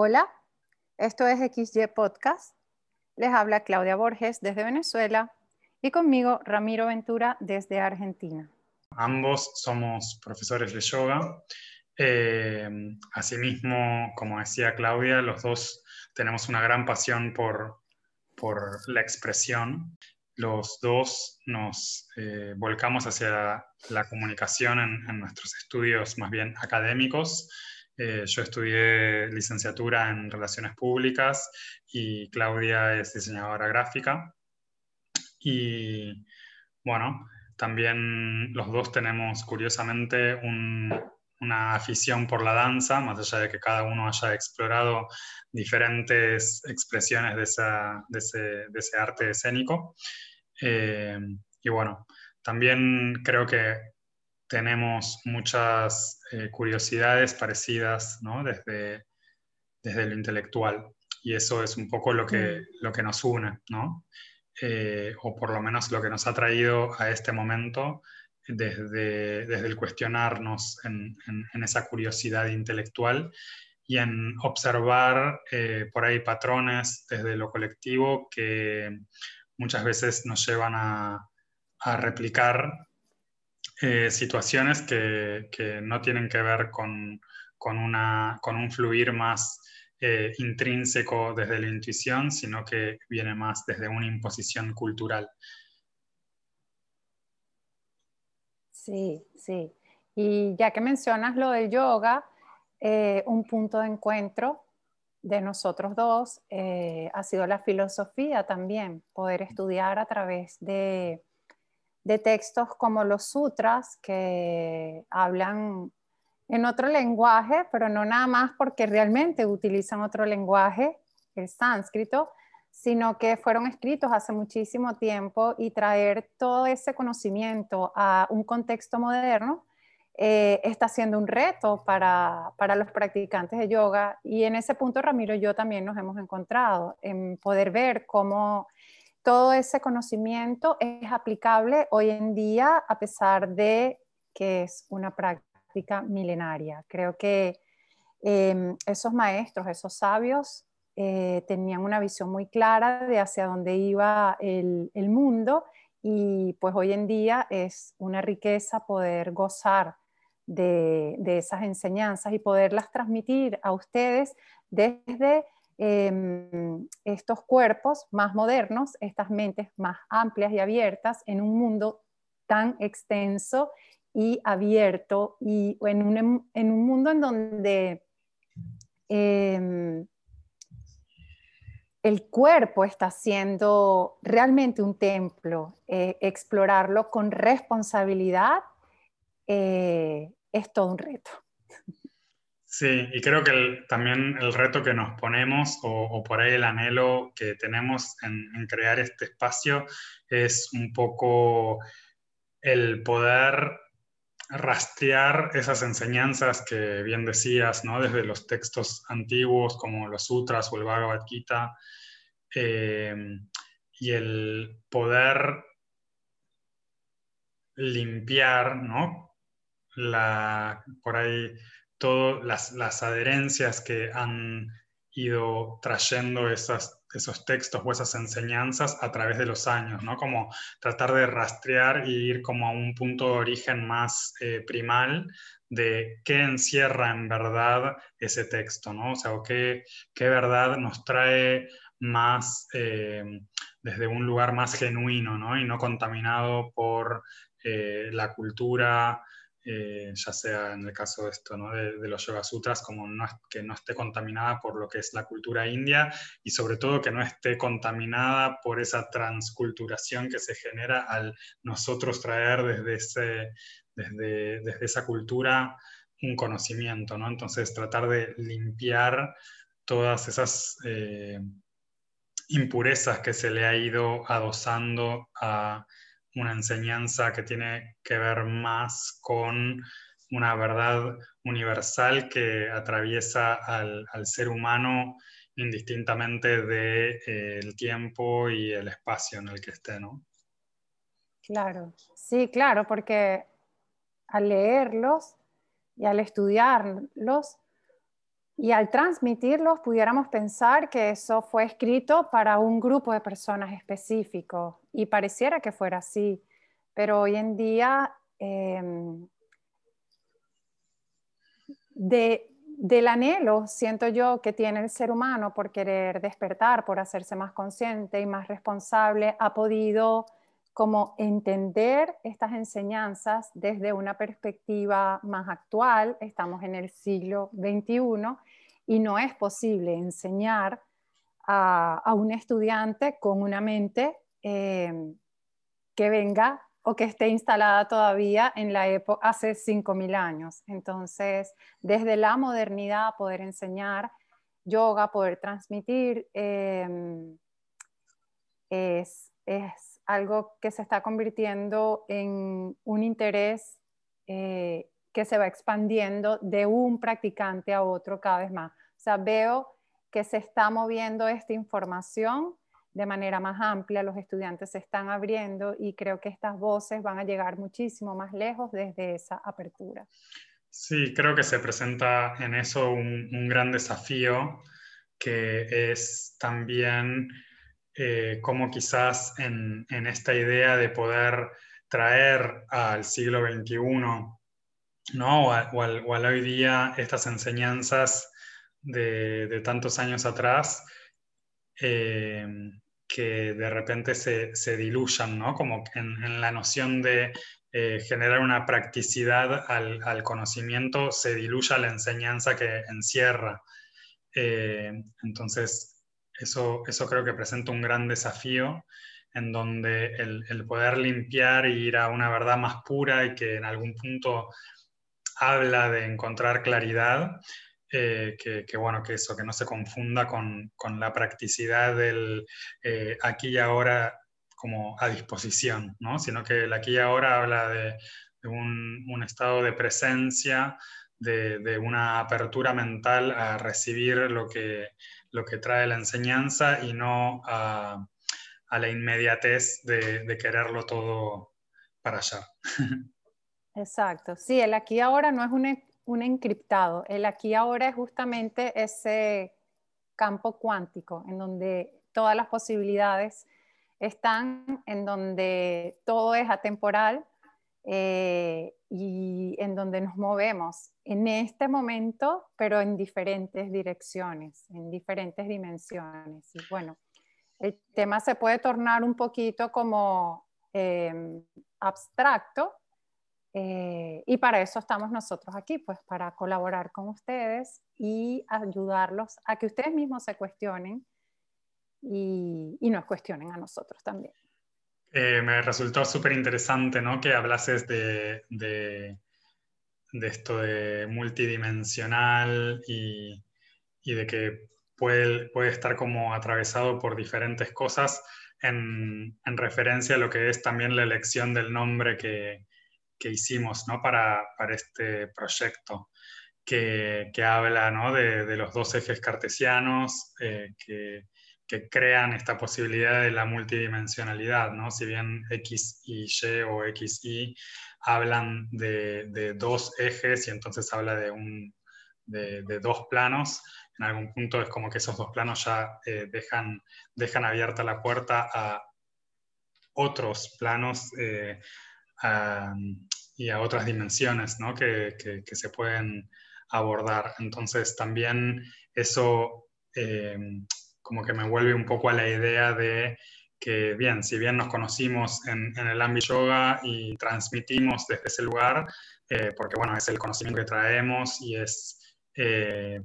Hola, esto es XY Podcast. Les habla Claudia Borges desde Venezuela y conmigo Ramiro Ventura desde Argentina. Ambos somos profesores de yoga. Eh, asimismo, como decía Claudia, los dos tenemos una gran pasión por, por la expresión. Los dos nos eh, volcamos hacia la comunicación en, en nuestros estudios más bien académicos eh, yo estudié licenciatura en Relaciones Públicas y Claudia es diseñadora gráfica. Y bueno, también los dos tenemos curiosamente una afición por la danza, más allá de que cada uno haya explorado diferentes expresiones de, ese, arte escénico. Eh, y bueno, también creo que tenemos muchas eh, curiosidades parecidas ¿no? desde, desde lo intelectual. Y eso es un poco lo que, mm. lo que nos une, ¿no? Eh, o por lo menos lo que nos ha traído a este momento desde, desde el cuestionarnos en, en, esa curiosidad intelectual y en observar eh, por ahí patrones desde lo colectivo que muchas veces nos llevan a, a replicar eh, situaciones que, que, no tienen que ver con, con, una, con un fluir más eh, intrínseco desde la intuición, sino que viene más desde una imposición cultural. Sí, sí. Y ya que mencionas lo del yoga, eh, un punto de encuentro de nosotros dos ha sido la filosofía también, poder estudiar a través de de textos como los sutras que hablan en otro lenguaje, pero no nada más porque realmente utilizan otro lenguaje, el sánscrito, sino que fueron escritos hace muchísimo tiempo y traer todo ese conocimiento a un contexto moderno eh, está siendo un reto para, para, los practicantes de yoga. Y en ese punto, Ramiro yo también nos hemos encontrado en poder ver cómo todo ese conocimiento es aplicable hoy en día a pesar de que es una práctica milenaria. Creo que em, esos maestros, esos sabios, eh, tenían una visión muy clara de hacia dónde iba el, mundo y pues hoy en día es una riqueza poder gozar de, de esas enseñanzas y poderlas transmitir a ustedes desde Em, estos cuerpos más modernos, estas mentes más amplias y abiertas en un mundo tan extenso y abierto y en un, en un mundo en donde em, el cuerpo está siendo realmente un templo, eh, explorarlo con responsabilidad eh, es todo un reto. Sí, y creo que también el reto que nos ponemos o, por ahí el anhelo que tenemos en, crear este espacio es un poco el poder rastrear esas enseñanzas que bien decías, ¿no? desde los textos antiguos como los sutras o el Bhagavad Gita, eh, y el poder limpiar, ¿no? La, por ahí todas las, adherencias que han ido trayendo esos textos o esas enseñanzas a través de los años, ¿no? Como tratar de rastrear y ir como a un punto de origen más eh, primal de qué encierra en verdad ese texto, ¿no? O sea, qué, qué verdad nos trae más eh, desde un lugar más genuino, ¿no? Y no contaminado por eh, la cultura, eh, ya sea en el caso de esto, de, los Yoga Sutras, como que no esté contaminada por lo que es la cultura india y sobre todo que no esté contaminada por esa transculturación que se genera al nosotros traer desde, desde, desde esa cultura un conocimiento, ¿no? Entonces tratar de limpiar todas esas eh, impurezas que se le ha ido adosando a una enseñanza que tiene que ver más con una verdad universal que atraviesa al, ser humano indistintamente del de, eh, tiempo y el espacio en el que esté, ¿no? Claro, sí, claro, porque al leerlos y al estudiarlos, y al transmitirlos pudiéramos pensar que eso fue escrito para un grupo de personas específico y pareciera que fuera así, pero hoy en día em, del anhelo, siento yo, que tiene el ser humano por querer despertar, por hacerse más consciente y más responsable, ha podido como entender estas enseñanzas desde una perspectiva más actual. Estamos en el siglo XXI y no es posible enseñar a, un estudiante con una mente eh, que venga o que esté instalada todavía en la época hace 5.000 años. Entonces, desde la modernidad, poder enseñar yoga, poder transmitir, em, es, algo que se está convirtiendo en un interés eh, que se va expandiendo de un practicante a otro cada vez más. O sea, veo que se está moviendo esta información de manera más amplia, los estudiantes se están abriendo y creo que estas voces van a llegar muchísimo más lejos desde esa apertura. Sí, creo que se presenta en eso un, gran desafío que es también eh, quizás en, esta idea de poder traer al siglo XXI ¿no? o, al, hoy día estas enseñanzas de, tantos años atrás eh, que de repente se, se diluyan, ¿no? Como en, la noción de eh, generar una practicidad al, al, conocimiento, se diluya la enseñanza que encierra. Eh, entonces, eso, eso creo que presenta un gran desafío en donde el, poder limpiar y ir a una verdad más pura y que en algún punto habla de encontrar claridad, eh, que, bueno, que eso, que no se confunda con, la practicidad del eh, aquí y ahora como a disposición, ¿no? sino que el aquí y ahora habla de, un, estado de presencia, de, una apertura mental a recibir lo que, lo que trae la enseñanza y no a, la inmediatez de, de quererlo todo para allá. Exacto, sí, el aquí ahora no es un un encriptado. El aquí ahora es justamente ese campo cuántico en donde todas las posibilidades están, en donde todo es atemporal eh, y en donde nos movemos en este momento, pero en diferentes direcciones, en diferentes dimensiones. Y bueno, el tema se puede tornar un poquito como eh, abstracto, eh, y para eso estamos nosotros aquí, pues para colaborar con ustedes y ayudarlos a que ustedes mismos se cuestionen y, nos cuestionen a nosotros también. Eh, me resultó súper interesante ¿no? que hablases de, de, esto de multidimensional y, y, de que puede, puede estar como atravesado por diferentes cosas en, en referencia a lo que es también la elección del nombre que, que hicimos ¿no? para, para, este proyecto, que, que habla ¿no? de, los dos ejes cartesianos eh, que, que, crean esta posibilidad de la multidimensionalidad. ¿no? Si bien X y Y o X y hablan de, de dos ejes y entonces habla de, un, de, dos planos, en algún punto es como que esos dos planos ya eh, dejan, dejan abierta la puerta a otros planos eh, y a otras dimensiones ¿no? que, que, se pueden abordar. Entonces también eso eh, como que me vuelve un poco a la idea de que, bien, si bien nos conocimos en, en el ámbito yoga y transmitimos desde ese lugar, eh, porque bueno, es el conocimiento que traemos y es eh,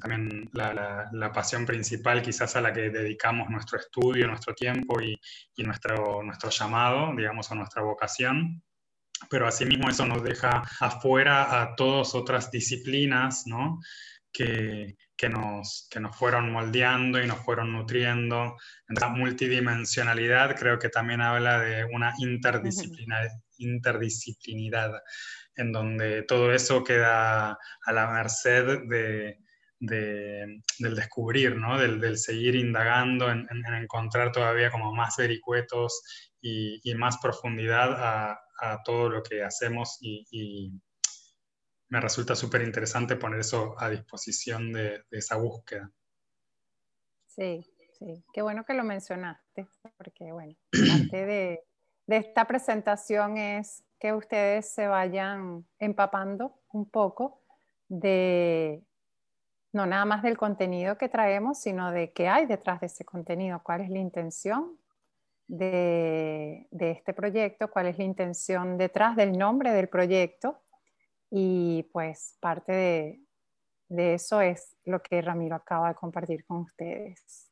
también la, la, la, pasión principal quizás a la que dedicamos nuestro estudio, nuestro tiempo y, y nuestro, nuestro llamado, digamos, a nuestra vocación pero asimismo eso nos deja afuera a todas otras disciplinas, ¿no? Que, que, nos, que nos fueron moldeando y nos fueron nutriendo. La multidimensionalidad creo que también habla de una interdisciplinidad, en donde todo eso queda a la merced de, de, del descubrir, ¿no? del, del seguir indagando, en, en, encontrar todavía como más vericuetos y, y más profundidad a, a todo lo que hacemos y, me resulta súper interesante poner eso a disposición de, esa búsqueda. Sí, sí, qué bueno que lo mencionaste, porque bueno, parte de, de esta presentación es que ustedes se vayan empapando un poco de, no nada más del contenido que traemos, sino de qué hay detrás de ese contenido, cuál es la intención de, este proyecto, cuál es la intención detrás del nombre del proyecto y pues parte de, eso es lo que Ramiro acaba de compartir con ustedes.